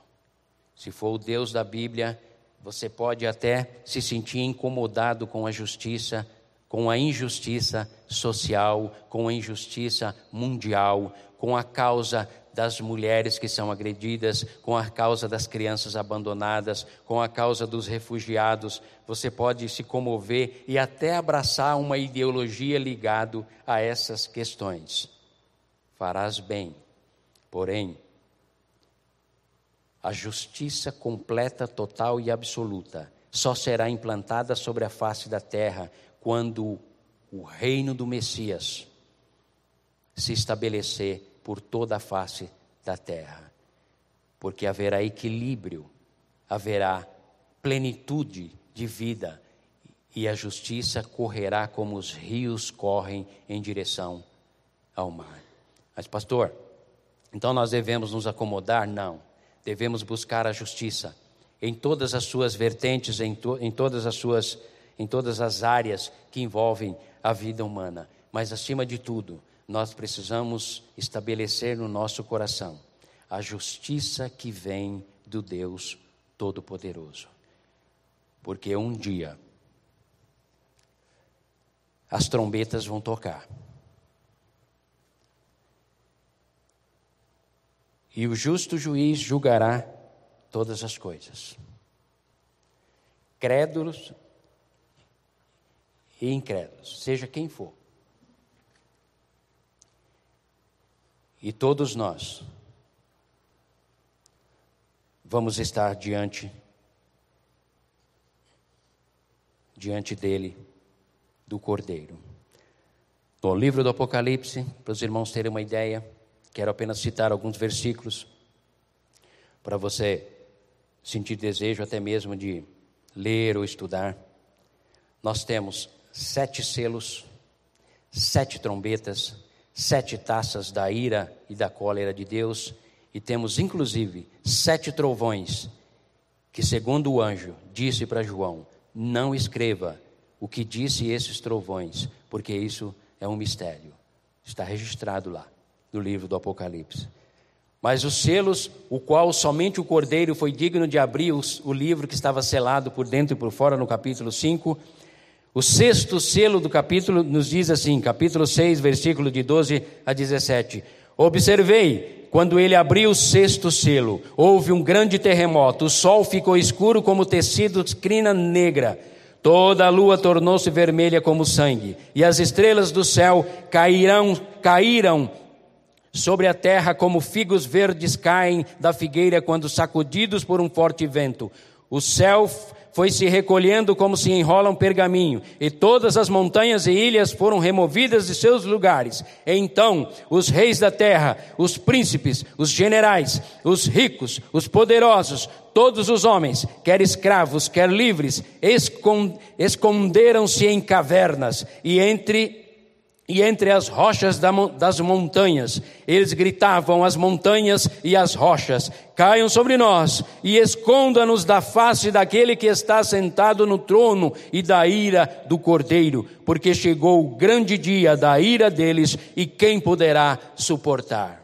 Se for o Deus da Bíblia, você pode até se sentir incomodado com a justiça, com a injustiça social, com a injustiça mundial, com a causa das mulheres que são agredidas, com a causa das crianças abandonadas, com a causa dos refugiados. Você pode se comover e até abraçar uma ideologia ligado a essas questões. Farás bem. Porém, a justiça completa, total e absoluta só será implantada sobre a face da terra quando o reino do Messias se estabelecer por toda a face da terra. Porque haverá equilíbrio, haverá plenitude de vida e a justiça correrá como os rios correm em direção ao mar. Mas, pastor, então nós devemos nos acomodar? Não. Devemos buscar a justiça em todas as suas vertentes, em, to, em todas as suas, em todas as áreas que envolvem a vida humana. Mas, acima de tudo, nós precisamos estabelecer no nosso coração a justiça que vem do Deus Todo-Poderoso. Porque um dia as trombetas vão tocar. E o justo juiz julgará todas as coisas. Crédulos e incrédulos, seja quem for. E todos nós vamos estar diante diante dele do Cordeiro. No livro do Apocalipse, para os irmãos terem uma ideia, quero apenas citar alguns versículos para você sentir desejo até mesmo de ler ou estudar. Nós temos sete selos, sete trombetas, sete taças da ira e da cólera de Deus, e temos inclusive sete trovões, que, segundo o anjo, disse para João: Não escreva o que disse esses trovões, porque isso é um mistério. Está registrado lá no livro do Apocalipse. Mas os selos, o qual somente o cordeiro foi digno de abrir o livro que estava selado por dentro e por fora, no capítulo 5, o sexto selo do capítulo nos diz assim, capítulo 6, versículo de 12 a 17: Observei, quando ele abriu o sexto selo, houve um grande terremoto, o sol ficou escuro como tecido de crina negra, Toda a lua tornou-se vermelha como sangue, e as estrelas do céu cairão, caíram sobre a terra como figos verdes caem da figueira quando sacudidos por um forte vento. O céu foi se recolhendo como se enrola um pergaminho, e todas as montanhas e ilhas foram removidas de seus lugares. Então, os reis da terra, os príncipes, os generais, os ricos, os poderosos, todos os homens, quer escravos, quer livres, esconderam-se em cavernas e entre e entre as rochas das montanhas. Eles gritavam as montanhas e as rochas: caiam sobre nós e esconda-nos da face daquele que está sentado no trono e da ira do cordeiro, porque chegou o grande dia da ira deles e quem poderá suportar?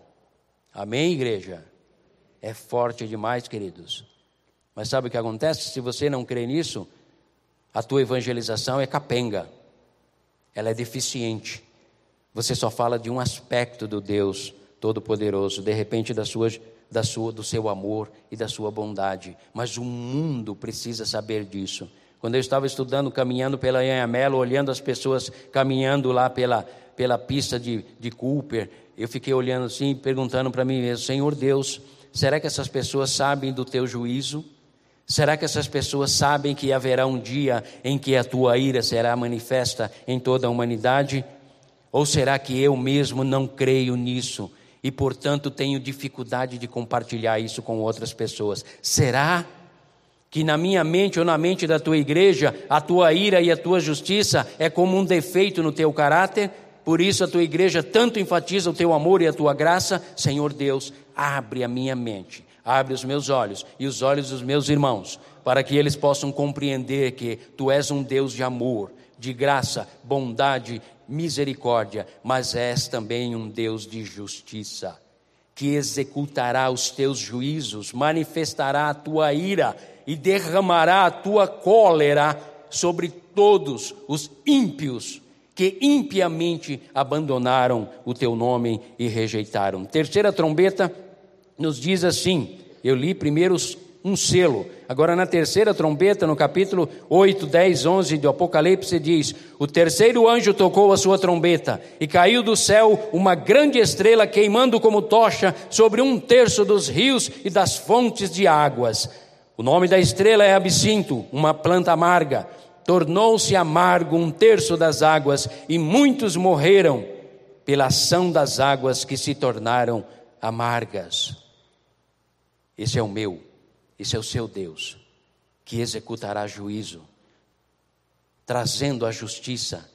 Amém, igreja? É forte demais, queridos. Mas sabe o que acontece? Se você não crê nisso, a tua evangelização é capenga, ela é deficiente você só fala de um aspecto do Deus Todo-Poderoso, de repente da sua, da sua, do seu amor e da sua bondade. Mas o mundo precisa saber disso. Quando eu estava estudando, caminhando pela Anhamelo, olhando as pessoas caminhando lá pela, pela pista de, de Cooper, eu fiquei olhando assim, perguntando para mim mesmo: Senhor Deus, será que essas pessoas sabem do teu juízo? Será que essas pessoas sabem que haverá um dia em que a tua ira será manifesta em toda a humanidade? Ou será que eu mesmo não creio nisso e, portanto, tenho dificuldade de compartilhar isso com outras pessoas? Será que na minha mente ou na mente da tua igreja, a tua ira e a tua justiça é como um defeito no teu caráter? Por isso a tua igreja tanto enfatiza o teu amor e a tua graça? Senhor Deus, abre a minha mente, abre os meus olhos e os olhos dos meus irmãos, para que eles possam compreender que tu és um Deus de amor, de graça, bondade misericórdia, mas és também um Deus de justiça, que executará os teus juízos, manifestará a tua ira e derramará a tua cólera sobre todos os ímpios que impiamente abandonaram o teu nome e rejeitaram. Terceira trombeta nos diz assim: eu li primeiro os um selo. Agora, na terceira trombeta, no capítulo 8, 10, 11 do Apocalipse, diz: O terceiro anjo tocou a sua trombeta, e caiu do céu uma grande estrela queimando como tocha sobre um terço dos rios e das fontes de águas. O nome da estrela é absinto, uma planta amarga. Tornou-se amargo um terço das águas, e muitos morreram pela ação das águas que se tornaram amargas. Esse é o meu esse é o seu Deus, que executará juízo, trazendo a justiça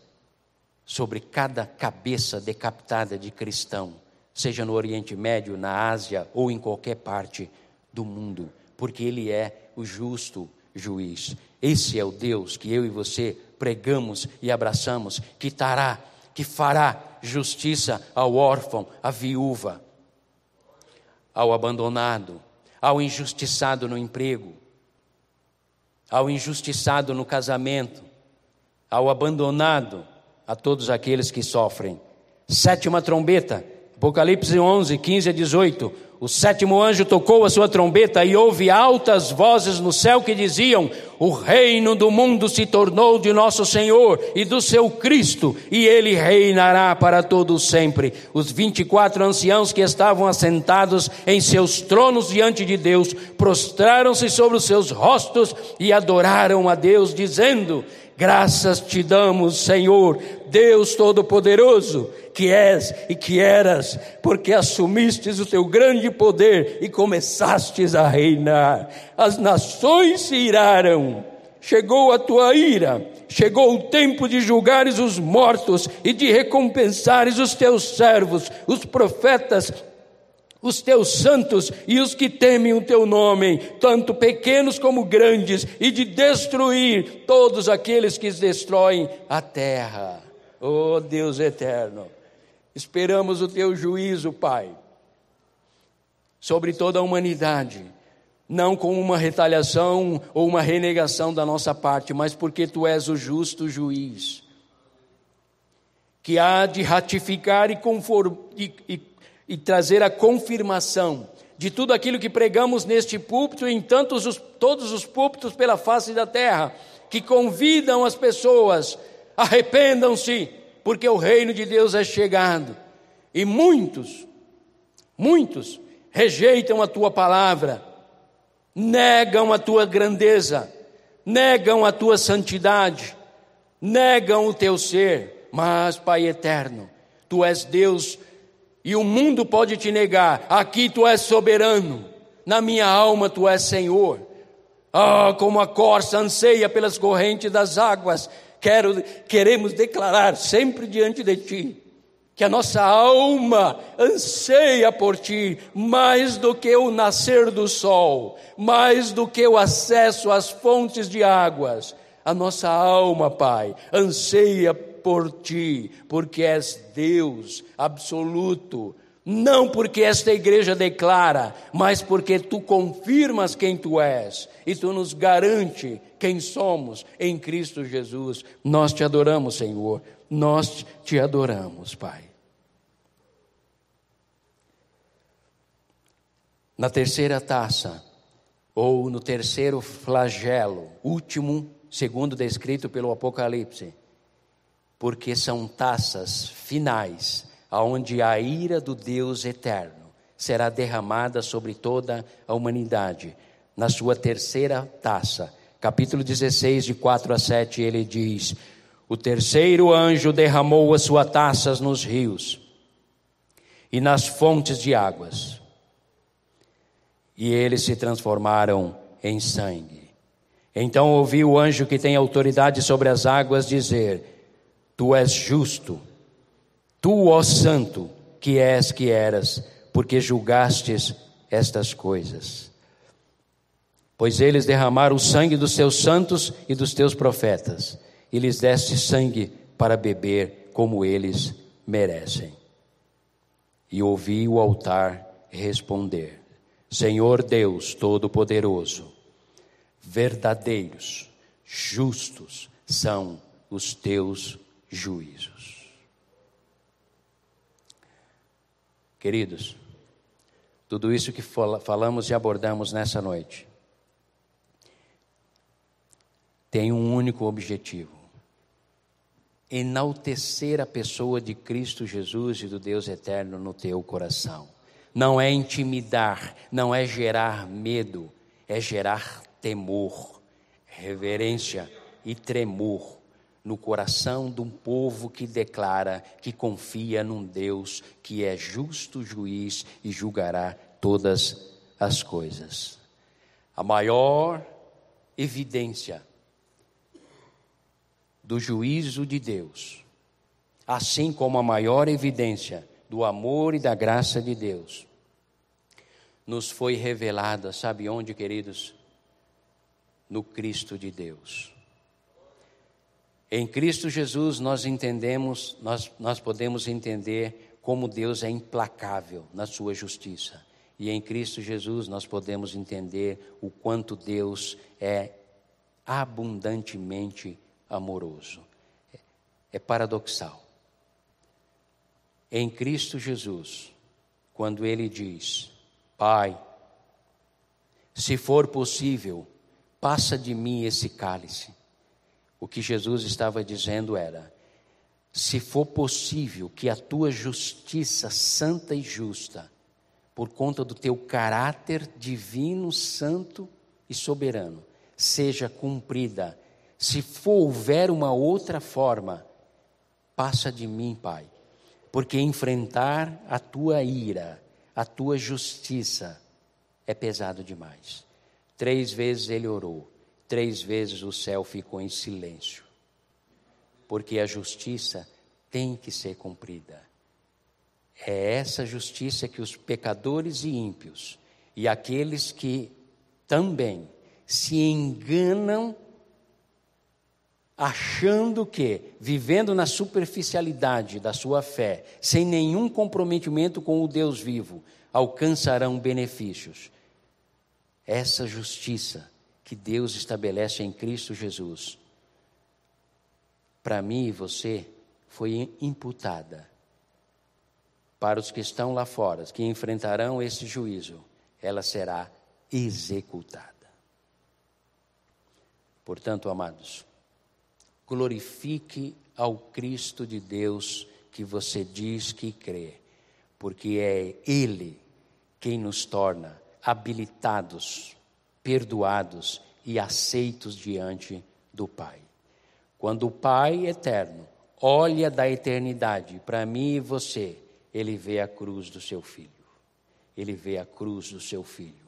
sobre cada cabeça decapitada de cristão, seja no Oriente Médio, na Ásia ou em qualquer parte do mundo, porque Ele é o justo juiz. Esse é o Deus que eu e você pregamos e abraçamos, que tará, que fará justiça ao órfão, à viúva, ao abandonado, ao injustiçado no emprego, ao injustiçado no casamento, ao abandonado, a todos aqueles que sofrem. Sétima trombeta, Apocalipse 11, 15 a 18. O sétimo anjo tocou a sua trombeta e houve altas vozes no céu que diziam: O reino do mundo se tornou de nosso Senhor e do seu Cristo, e ele reinará para todo sempre. Os vinte e quatro anciãos que estavam assentados em seus tronos diante de Deus prostraram-se sobre os seus rostos e adoraram a Deus, dizendo: Graças te damos, Senhor, Deus Todo-Poderoso, que és e que eras, porque assumistes o teu grande poder e começastes a reinar. As nações se iraram, chegou a tua ira, chegou o tempo de julgares os mortos e de recompensares os teus servos, os profetas os teus santos e os que temem o teu nome, tanto pequenos como grandes, e de destruir todos aqueles que destroem a terra. Oh Deus eterno, esperamos o teu juízo, Pai, sobre toda a humanidade, não com uma retaliação ou uma renegação da nossa parte, mas porque tu és o justo juiz, que há de ratificar e, conform, e, e e trazer a confirmação de tudo aquilo que pregamos neste púlpito e em tantos os, todos os púlpitos pela face da terra, que convidam as pessoas, arrependam-se, porque o reino de Deus é chegado. E muitos, muitos rejeitam a tua palavra, negam a tua grandeza, negam a tua santidade, negam o teu ser. Mas, Pai eterno, tu és Deus e o mundo pode te negar, aqui tu és soberano, na minha alma tu és Senhor. Ah, como a corça anseia pelas correntes das águas, quero, queremos declarar sempre diante de ti que a nossa alma anseia por ti mais do que o nascer do sol, mais do que o acesso às fontes de águas. A nossa alma, Pai, anseia por ti, porque és Deus absoluto. Não porque esta igreja declara, mas porque tu confirmas quem tu és e tu nos garante quem somos em Cristo Jesus. Nós te adoramos, Senhor. Nós te adoramos, Pai. Na terceira taça, ou no terceiro flagelo, último, segundo descrito pelo Apocalipse, porque são taças finais, aonde a ira do Deus eterno será derramada sobre toda a humanidade. Na sua terceira taça, capítulo 16, de 4 a 7, ele diz: O terceiro anjo derramou as suas taças nos rios e nas fontes de águas, e eles se transformaram em sangue. Então ouvi o anjo que tem autoridade sobre as águas dizer: Tu és justo, tu, ó Santo, que és que eras, porque julgastes estas coisas. Pois eles derramaram o sangue dos teus santos e dos teus profetas, e lhes deste sangue para beber como eles merecem. E ouvi o altar responder: Senhor Deus Todo-Poderoso, verdadeiros, justos são os teus juízos. Queridos, tudo isso que falamos e abordamos nessa noite tem um único objetivo: enaltecer a pessoa de Cristo Jesus e do Deus eterno no teu coração. Não é intimidar, não é gerar medo, é gerar temor, reverência e tremor no coração de um povo que declara que confia num Deus que é justo juiz e julgará todas as coisas. A maior evidência do juízo de Deus, assim como a maior evidência do amor e da graça de Deus, nos foi revelada, sabe onde, queridos? No Cristo de Deus. Em Cristo Jesus nós entendemos, nós, nós podemos entender como Deus é implacável na sua justiça. E em Cristo Jesus nós podemos entender o quanto Deus é abundantemente amoroso. É paradoxal. Em Cristo Jesus, quando Ele diz: Pai, se for possível, passa de mim esse cálice. O que Jesus estava dizendo era: se for possível que a tua justiça santa e justa, por conta do teu caráter divino, santo e soberano, seja cumprida se for houver uma outra forma, passa de mim, Pai, porque enfrentar a tua ira, a tua justiça, é pesado demais. Três vezes ele orou, três vezes o céu ficou em silêncio, porque a justiça tem que ser cumprida. É essa justiça que os pecadores e ímpios e aqueles que também se enganam achando que, vivendo na superficialidade da sua fé, sem nenhum comprometimento com o Deus vivo, alcançarão benefícios. Essa justiça que Deus estabelece em Cristo Jesus, para mim e você, foi imputada. Para os que estão lá fora, que enfrentarão esse juízo, ela será executada. Portanto, amados, glorifique ao Cristo de Deus que você diz que crê, porque é Ele quem nos torna habilitados, perdoados e aceitos diante do Pai. Quando o Pai eterno olha da eternidade para mim e você, ele vê a cruz do seu filho. Ele vê a cruz do seu filho.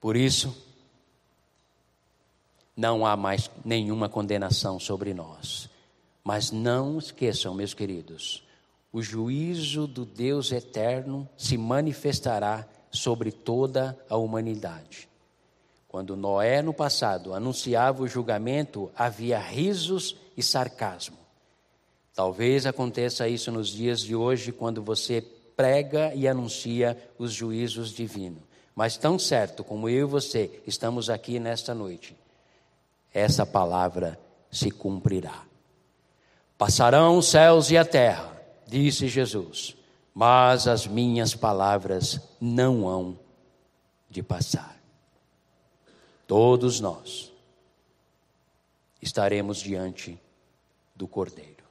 Por isso, não há mais nenhuma condenação sobre nós. Mas não esqueçam, meus queridos, o juízo do Deus eterno se manifestará sobre toda a humanidade. Quando Noé, no passado, anunciava o julgamento, havia risos e sarcasmo. Talvez aconteça isso nos dias de hoje, quando você prega e anuncia os juízos divinos. Mas tão certo como eu e você estamos aqui nesta noite, essa palavra se cumprirá. Passarão os céus e a terra, disse Jesus, mas as minhas palavras não hão de passar. Todos nós estaremos diante do Cordeiro,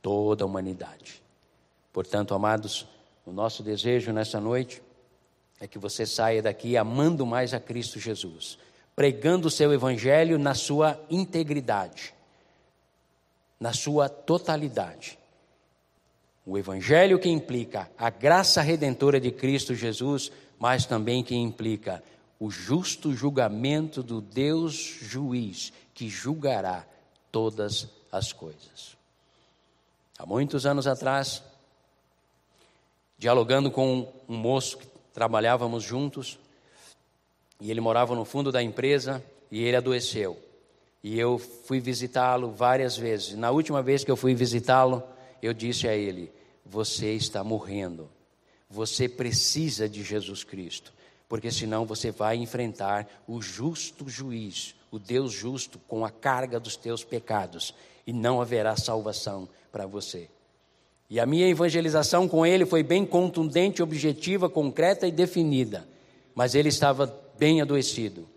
toda a humanidade. Portanto, amados, o nosso desejo nessa noite é que você saia daqui amando mais a Cristo Jesus, pregando o seu evangelho na sua integridade, na sua totalidade. O evangelho que implica a graça redentora de Cristo Jesus, mas também que implica o justo julgamento do Deus juiz que julgará todas as coisas. Há muitos anos atrás, dialogando com um moço que trabalhávamos juntos, e ele morava no fundo da empresa e ele adoeceu. E eu fui visitá-lo várias vezes. Na última vez que eu fui visitá-lo, eu disse a ele: Você está morrendo. Você precisa de Jesus Cristo porque senão você vai enfrentar o justo juiz, o Deus justo, com a carga dos teus pecados, e não haverá salvação para você. E a minha evangelização com ele foi bem contundente, objetiva, concreta e definida, mas ele estava bem adoecido.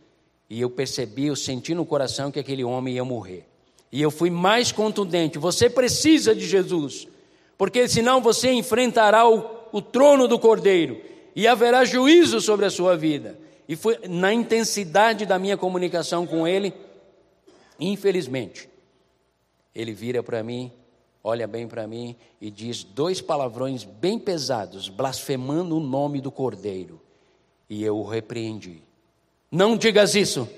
E eu percebi, eu senti no coração que aquele homem ia morrer. E eu fui mais contundente: você precisa de Jesus, porque senão você enfrentará o, o trono do Cordeiro e haverá juízo sobre a sua vida. E foi na intensidade da minha comunicação com ele, infelizmente, ele vira para mim, olha bem para mim e diz dois palavrões bem pesados, blasfemando o nome do Cordeiro. E eu o repreendi. Não digas isso,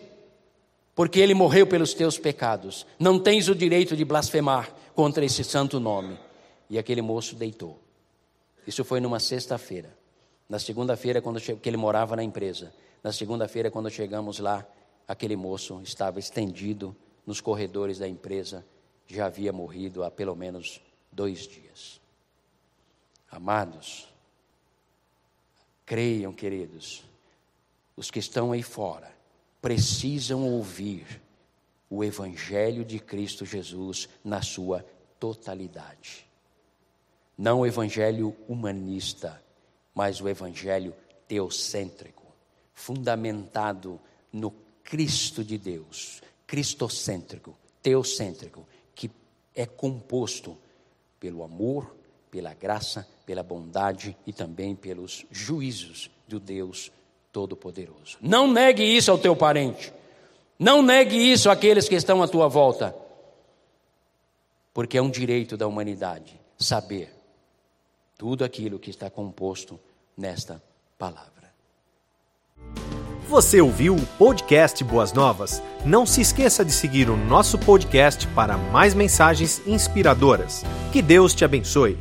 porque ele morreu pelos teus pecados. Não tens o direito de blasfemar contra esse santo nome. E aquele moço deitou. Isso foi numa sexta-feira. Na segunda-feira, quando che... que ele morava na empresa, na segunda-feira, quando chegamos lá, aquele moço estava estendido nos corredores da empresa, já havia morrido há pelo menos dois dias. Amados, creiam, queridos, os que estão aí fora precisam ouvir o Evangelho de Cristo Jesus na sua totalidade. Não o Evangelho humanista, mas o evangelho teocêntrico, fundamentado no Cristo de Deus, cristocêntrico, teocêntrico, que é composto pelo amor, pela graça, pela bondade e também pelos juízos do Deus Todo-Poderoso. Não negue isso ao teu parente. Não negue isso àqueles que estão à tua volta. Porque é um direito da humanidade saber tudo aquilo que está composto nesta palavra. Você ouviu o podcast Boas Novas? Não se esqueça de seguir o nosso podcast para mais mensagens inspiradoras. Que Deus te abençoe.